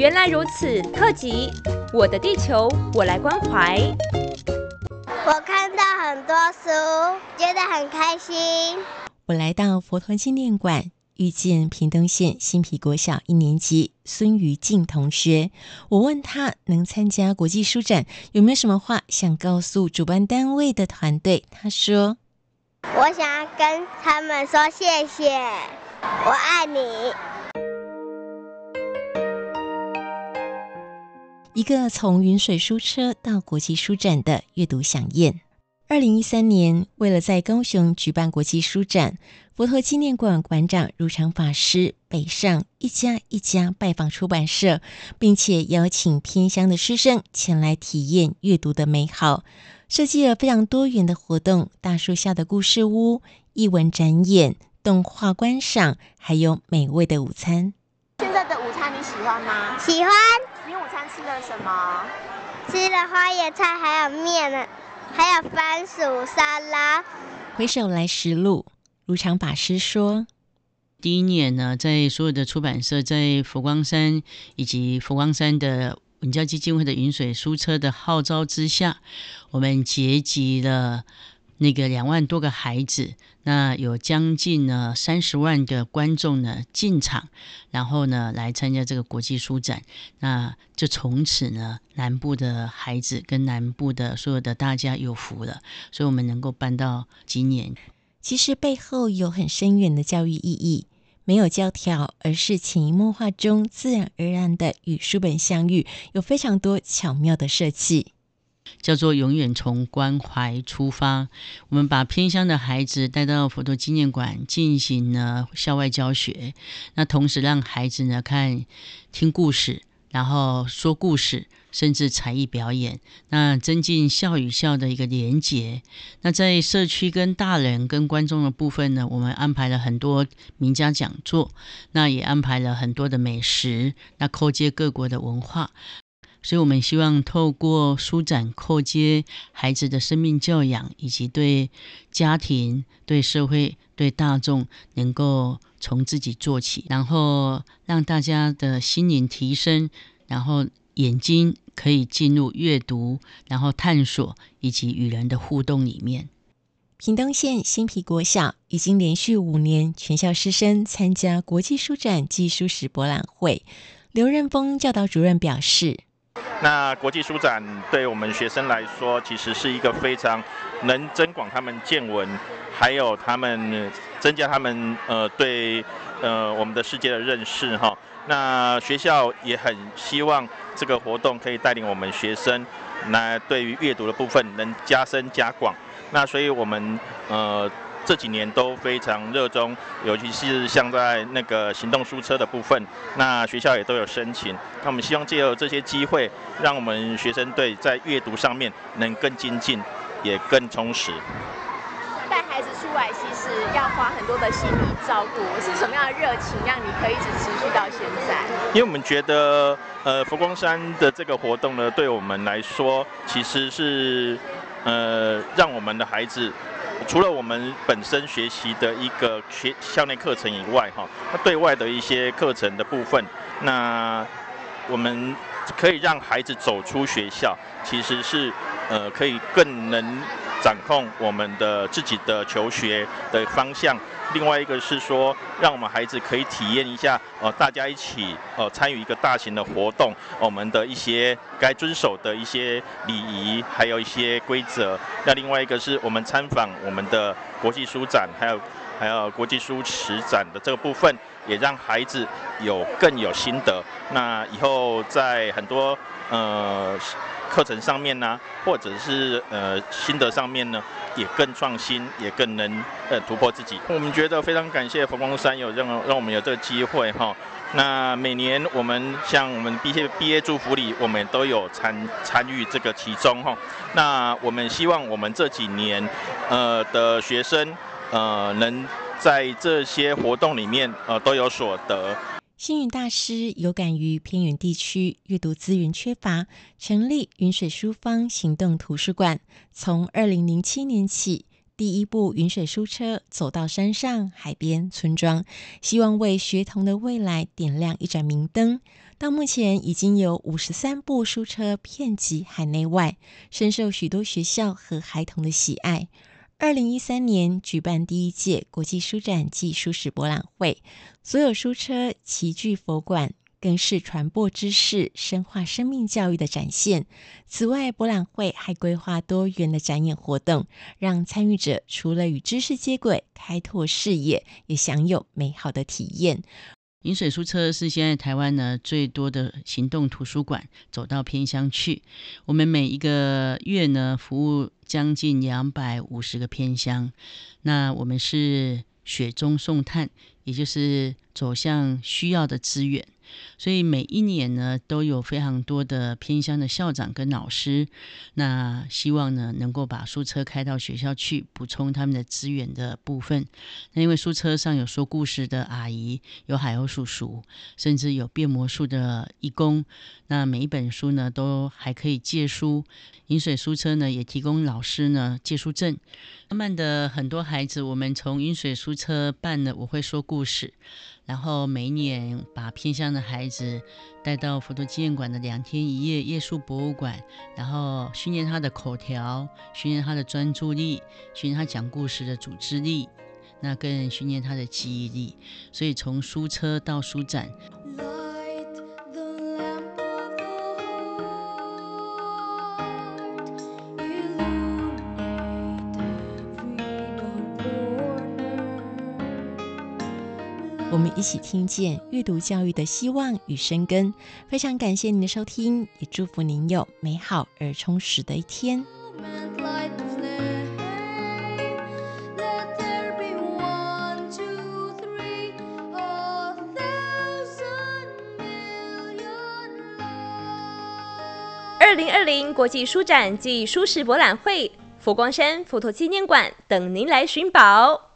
原来如此，特辑《我的地球我来关怀》。我看到很多书，觉得很开心。我来到佛陀纪念馆，遇见屏东县新皮国小一年级孙于静同学。我问他能参加国际书展，有没有什么话想告诉主办单位的团队？他说：“我想要跟他们说谢谢，我爱你。”一个从云水书车到国际书展的阅读飨宴。二零一三年，为了在高雄举办国际书展，佛陀纪念馆馆长如常法师北上一家一家拜访出版社，并且邀请偏乡的师生前来体验阅读的美好，设计了非常多元的活动：大树下的故事屋、艺文展演、动画观赏，还有美味的午餐。现在的午餐你喜欢吗？喜欢。吃了什么？吃了花椰菜，还有面呢，还有番薯沙拉。回首来时路，如常法师说：“第一年呢，在所有的出版社，在佛光山以及佛光山的文教基金会的云水书车的号召之下，我们结集了。”那个两万多个孩子，那有将近呢三十万个观众呢进场，然后呢来参加这个国际书展，那就从此呢南部的孩子跟南部的所有的大家有福了，所以我们能够办到今年。其实背后有很深远的教育意义，没有教条，而是潜移默化中自然而然的与书本相遇，有非常多巧妙的设计。叫做永远从关怀出发，我们把偏乡的孩子带到佛陀纪念馆进行了校外教学，那同时让孩子呢看听故事，然后说故事，甚至才艺表演，那增进校与校的一个连结。那在社区跟大人跟观众的部分呢，我们安排了很多名家讲座，那也安排了很多的美食，那扣接各国的文化。所以，我们希望透过书展，扣接孩子的生命教养，以及对家庭、对社会、对大众，能够从自己做起，然后让大家的心灵提升，然后眼睛可以进入阅读，然后探索以及与人的互动里面。屏东县新皮国小已经连续五年全校师生参加国际书展暨书史博览会。刘任峰教导主任表示。那国际书展对我们学生来说，其实是一个非常能增广他们见闻，还有他们增加他们呃对呃我们的世界的认识哈。那学校也很希望这个活动可以带领我们学生，来对于阅读的部分能加深加广。那所以我们呃。这几年都非常热衷，尤其是像在那个行动书车的部分，那学校也都有申请。那我们希望借由这些机会，让我们学生队在阅读上面能更精进，也更充实。带孩子出来其实要花很多的心理照顾，是什么样的热情让你可以一直持续到现在？因为我们觉得，呃，佛光山的这个活动呢，对我们来说，其实是呃，让我们的孩子。除了我们本身学习的一个学校内课程以外，哈，那对外的一些课程的部分，那我们可以让孩子走出学校，其实是呃可以更能掌控我们的自己的求学的方向。另外一个是说，让我们孩子可以体验一下，呃，大家一起呃参与一个大型的活动，我们的一些该遵守的一些礼仪，还有一些规则。那另外一个是我们参访我们的国际书展，还有还有国际书史展的这个部分，也让孩子有更有心得。那以后在很多呃。课程上面呢、或者是呃心得上面呢，也更创新，也更能呃突破自己。我们觉得非常感谢佛光山有让让我们有这个机会哈。那每年我们像我们毕业毕业祝福礼，我们都有参参与这个其中哈。那我们希望我们这几年呃的学生呃能在这些活动里面呃都有所得。星云大师有感于偏远地区阅读资源缺乏，成立云水书坊行动图书馆。从二零零七年起，第一部云水书车走到山上、海边、村庄，希望为学童的未来点亮一盏明灯。到目前，已经有五十三部书车遍及海内外，深受许多学校和孩童的喜爱。二零一三年举办第一届国际书展暨书史博览会，所有书车齐聚佛馆，更是传播知识、深化生命教育的展现。此外，博览会还规划多元的展演活动，让参与者除了与知识接轨、开拓视野，也享有美好的体验。饮水书车是现在台湾呢最多的行动图书馆，走到偏乡去。我们每一个月呢服务将近两百五十个偏乡，那我们是雪中送炭，也就是走向需要的资源。所以每一年呢，都有非常多的偏乡的校长跟老师，那希望呢能够把书车开到学校去，补充他们的资源的部分。那因为书车上有说故事的阿姨，有海鸥叔叔，甚至有变魔术的义工。那每一本书呢，都还可以借书。饮水书车呢，也提供老师呢借书证。慢慢的，很多孩子，我们从饮水书车办了，我会说故事。然后每年把偏乡的孩子带到佛陀纪念馆的两天一夜夜宿博物馆，然后训练他的口条，训练他的专注力，训练他讲故事的组织力，那更训练他的记忆力。所以从书车到书展。我们一起听见阅读教育的希望与生根。非常感谢您的收听，也祝福您有美好而充实的一天。二零二零国际书展暨书市博览会，佛光山佛陀纪念馆等您来寻宝。